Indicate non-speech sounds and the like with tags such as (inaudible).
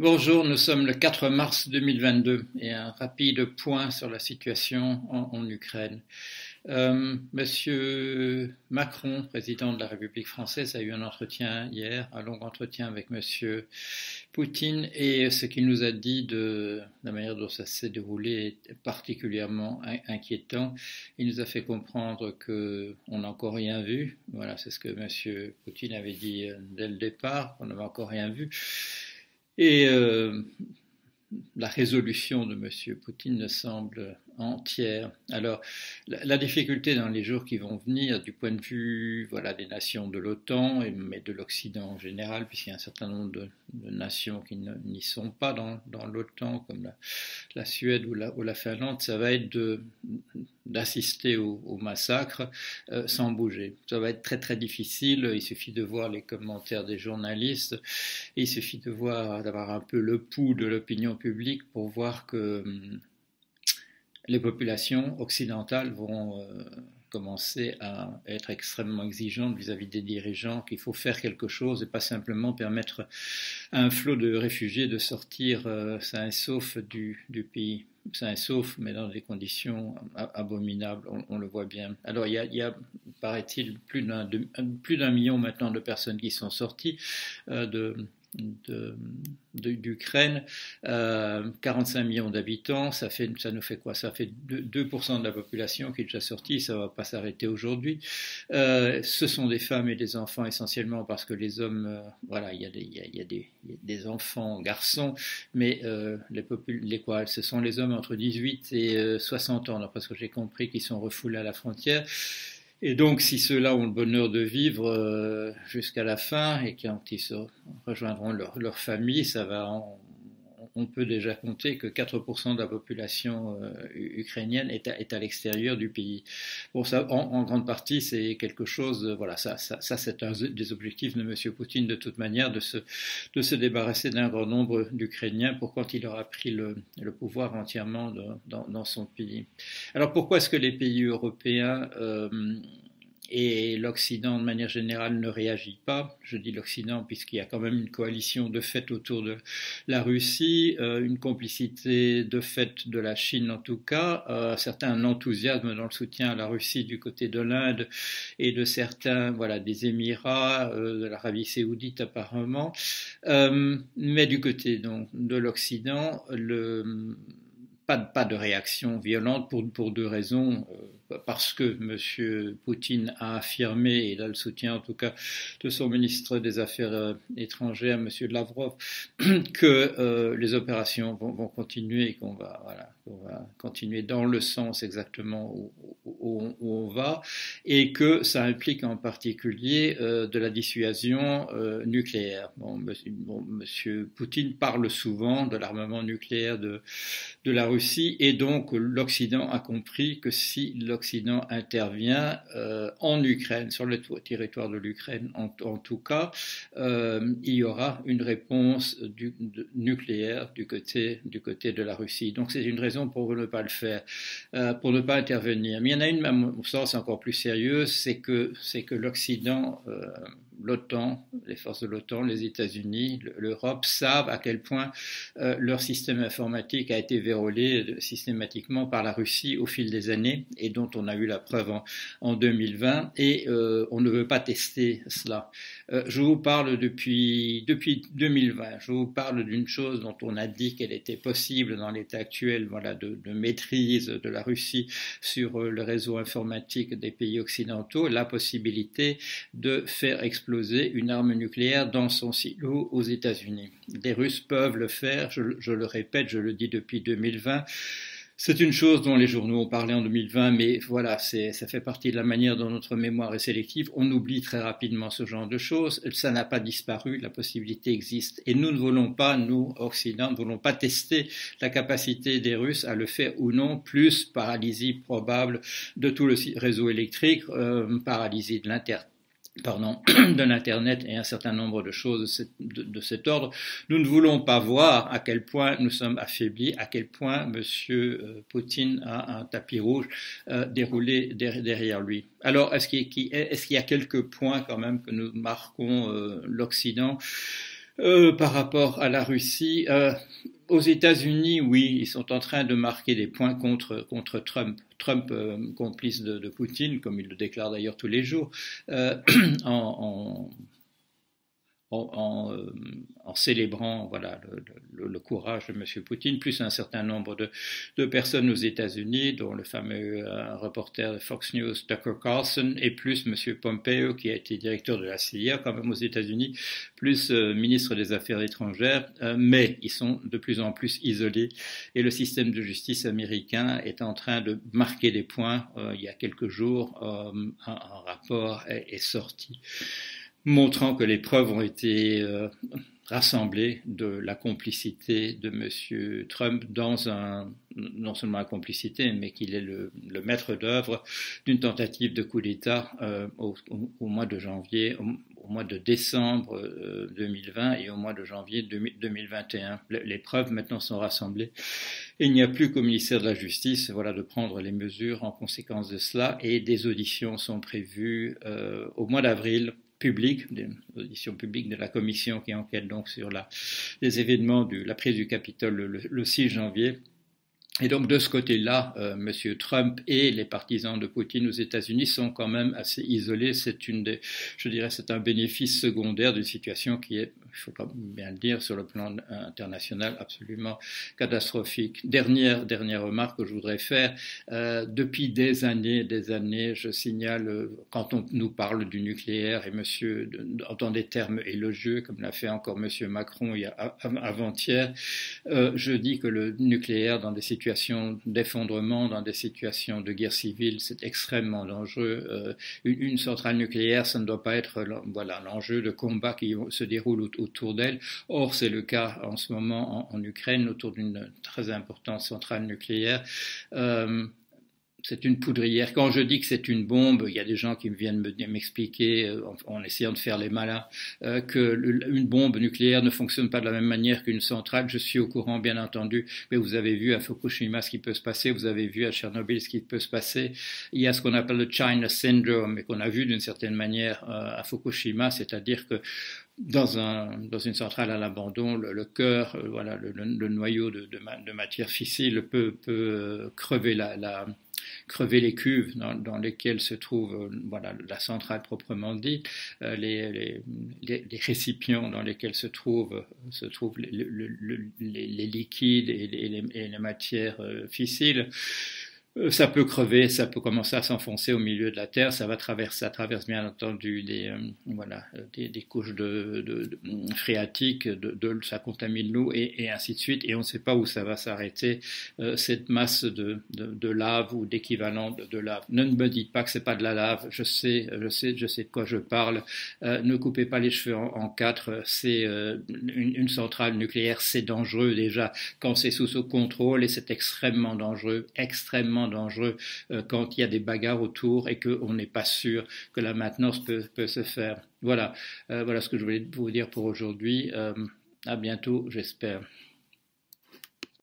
Bonjour, nous sommes le 4 mars 2022 et un rapide point sur la situation en, Ukraine. Euh, Monsieur Macron, président de la République française, a eu un entretien hier, un long entretien avec Monsieur Poutine, et ce qu'il nous a dit de, la manière dont ça s'est déroulé est particulièrement inquiétant. Il nous a fait comprendre qu'on n'a encore rien vu. Voilà, c'est ce que Monsieur Poutine avait dit euh, dès le départ, qu'on n'avait encore rien vu. Et euh, la résolution de M. Poutine ne semble entière. Alors, la, difficulté dans les jours qui vont venir, du point de vue voilà, des nations de l'OTAN, mais de l'Occident en général, puisqu'il y a un certain nombre de, nations qui n'y sont pas dans, l'OTAN, comme la, Suède ou la, Finlande, ça va être d'assister au, massacre euh, sans bouger. Ça va être très très difficile. Il suffit de voir les commentaires des journalistes. il suffit d'avoir un peu le pouls de l'opinion publique pour voir que hum, les populations occidentales vont euh, commencer à être extrêmement exigeantes vis-à-vis des dirigeants, qu'il faut faire quelque chose et pas simplement permettre à un flot de réfugiés de sortir euh, sain et sauf du, pays. Sain et sauf, mais dans des conditions abominables, on, le voit bien. Alors il y a, paraît-il, plus d'un million maintenant de personnes qui sont sorties euh, de d'Ukraine, euh, 45 millions d'habitants, ça, fait, ça nous fait quoi? Ça fait 2%, de la population qui est déjà sortie, ça ne va pas s'arrêter aujourd'hui. Euh, ce sont des femmes et des enfants essentiellement parce que les hommes, euh, voilà, il y, a des, il, y a, des, enfants, garçons, mais euh, les, les quoi? Ce sont les hommes entre 18 et 60 ans, parce que j'ai compris qu'ils sont refoulés à la frontière. Et donc, si ceux-là ont le bonheur de vivre euh, jusqu'à la fin et quand ils rejoindront leur, leur famille, ça va en, on peut déjà compter que 4% de la population euh, ukrainienne est à, est à l'extérieur du pays. Bon, ça, en, grande partie, c'est quelque chose, voilà, ça, ça, ça c'est un des objectifs de M. Poutine de toute manière, de se, de se débarrasser d'un grand nombre d'Ukrainiens pour quand il aura pris le, le pouvoir entièrement dans, dans, son pays. Alors pourquoi est-ce que les pays européens euh, et l'Occident, de manière générale, ne réagit pas. Je dis l'Occident puisqu'il y a quand même une coalition de fait autour de la Russie, euh, une complicité de fait de la Chine en tout cas, euh, certains enthousiasme dans le soutien à la Russie du côté de l'Inde et de certains, voilà, des Émirats, euh, de l'Arabie saoudite apparemment. Euh, mais du côté donc, de l'Occident, pas, de réaction violente pour, pour deux raisons. Parce que M. Poutine a affirmé, et a le soutien en tout cas de son ministre des Affaires euh, étrangères, M. Lavrov, (clears throat) que euh, les opérations vont, vont continuer et qu'on va, voilà, on va continuer dans le sens exactement où, où, on va, et que ça implique en particulier euh, de la dissuasion euh, nucléaire. Bon, bon, Poutine parle souvent de l'armement nucléaire de, de la Russie, et donc l'Occident a compris que si l'Occident intervient euh, en Ukraine, sur le territoire de l'Ukraine en, tout cas, euh, il y aura une réponse nucléaire du côté, de la Russie. Donc c'est une raison pour ne pas le faire, euh, pour ne pas intervenir. Mais il y en a une, à mon sens, encore plus sérieuse, c'est que, c'est que l'Occident, l'OTAN, les forces de l'OTAN, les États-Unis, l'Europe savent à quel point euh, leur système informatique a été vérolé systématiquement par la Russie au fil des années et dont on a eu la preuve en, en 2020 et euh, on ne veut pas tester cela. Euh, je vous parle depuis, depuis 2020, je vous parle d'une chose dont on a dit qu'elle était possible dans l'état actuel voilà, de, maîtrise de la Russie sur le réseau informatique des pays occidentaux, la possibilité de faire exploser exploser une arme nucléaire dans son silo aux États-Unis. Les Russes peuvent le faire, je, le répète, je le dis depuis 2020. C'est une chose dont les journaux ont parlé en 2020, mais voilà, ça fait partie de la manière dont notre mémoire est sélective. On oublie très rapidement ce genre de choses. Ça n'a pas disparu, la possibilité existe. Et nous ne voulons pas, nous, Occident, ne voulons pas tester la capacité des Russes à le faire ou non, plus paralysie probable de tout le réseau électrique, euh, paralysie de l'Internet pardon, (clears throat) de l'Internet et un certain nombre de choses de, cet ordre, nous ne voulons pas voir à quel point nous sommes affaiblis, à quel point M. Euh, Poutine a un tapis rouge euh, déroulé derrière lui. Alors, est-ce qu'il y a quelques points quand même que nous marquons euh, l'Occident? Euh, par rapport à la Russie, euh, aux États-Unis, oui, ils sont en train de marquer des points contre, Trump. Trump, euh, complice de, de, Poutine, comme il le déclare d'ailleurs tous les jours, euh, (clears throat) en, en en, euh, en, célébrant voilà, le, le, le, courage de M. Poutine, plus un certain nombre de, de personnes aux États-Unis, dont le fameux euh, reporter de Fox News, Tucker Carlson, et plus M. Pompeo, qui a été directeur de la CIA quand même aux États-Unis, plus euh, ministre des Affaires étrangères, euh, mais ils sont de plus en plus isolés et le système de justice américain est en train de marquer des points. Euh, il y a quelques jours, un, un, rapport est, est sorti montrant que les preuves ont été euh, rassemblées de la complicité de M. Trump dans un, non seulement la complicité, mais qu'il est le, maître d'œuvre d'une tentative de coup d'État euh, au, mois de janvier, au, mois de décembre euh, 2020 et au mois de janvier 2021. Les preuves maintenant sont rassemblées il n'y a plus qu'au ministère de la Justice voilà, de prendre les mesures en conséquence de cela et des auditions sont prévues euh, au mois d'avril publique, des auditions publiques de la commission qui enquête donc sur les événements de la prise du Capitole le, le 6 janvier. Et donc de ce côté-là, euh, M. Trump et les partisans de Poutine aux États-Unis sont quand même assez isolés. C'est une des, je dirais, c'est un bénéfice secondaire d'une situation qui est, il faut bien le dire, sur le plan international, absolument catastrophique. Dernière dernière remarque que je voudrais faire. Euh, depuis des années, des années, je signale euh, quand on nous parle du nucléaire et Monsieur entend des termes élogieux, comme l'a fait encore Monsieur Macron avant-hier, euh, je dis que le nucléaire dans des situations d'effondrement, dans des situations de guerre civile, c'est extrêmement dangereux. Euh, une, centrale nucléaire, ça ne doit pas être voilà l'enjeu de combat qui se déroule autour d'elle. Or, c'est le cas en ce moment en, en Ukraine autour d'une très importante centrale nucléaire. Euh, c'est une poudrière. Quand je dis que c'est une bombe, il y a des gens qui viennent m'expliquer, euh, en, essayant de faire les malins, euh, que bombe nucléaire ne fonctionne pas de la même manière qu'une centrale. Je suis au courant, bien entendu, mais vous avez vu à Fukushima ce qui peut se passer, vous avez vu à Tchernobyl ce qui peut se passer. Il y a ce qu'on appelle le China Syndrome, et qu'on a vu d'une certaine manière euh, à Fukushima, c'est-à-dire que dans, un, dans une centrale à l'abandon, le, cœur, euh, voilà, le, noyau de, matière fissile peut, crever la, crever les cuves dans, lesquelles se trouve euh, voilà, la centrale proprement dite, euh, les, les, les, récipients dans lesquels se trouvent, se trouvent les, liquides et les, et les matières euh, fissiles. Euh, ça peut crever, ça peut commencer à s'enfoncer au milieu de la terre, ça va traverser, ça traverse bien entendu des, euh, voilà, des, couches de, de, de phréatiques, de, de, ça contamine l'eau et, et, ainsi de suite, et on ne sait pas où ça va s'arrêter, euh, cette masse de, de, lave ou d'équivalent de, lave. Ne me dites pas que c'est pas de la lave, je sais, je sais, je sais de quoi je parle. Euh, ne coupez pas les cheveux en, en quatre, c'est euh, une, une, centrale nucléaire, c'est dangereux déjà quand c'est sous ce contrôle et c'est extrêmement dangereux, extrêmement dangereux euh, quand il y a des bagarres autour et qu'on n'est pas sûr que la maintenance peut, peut se faire. Voilà, euh, voilà ce que je voulais vous dire pour aujourd'hui. Euh, à bientôt, j'espère.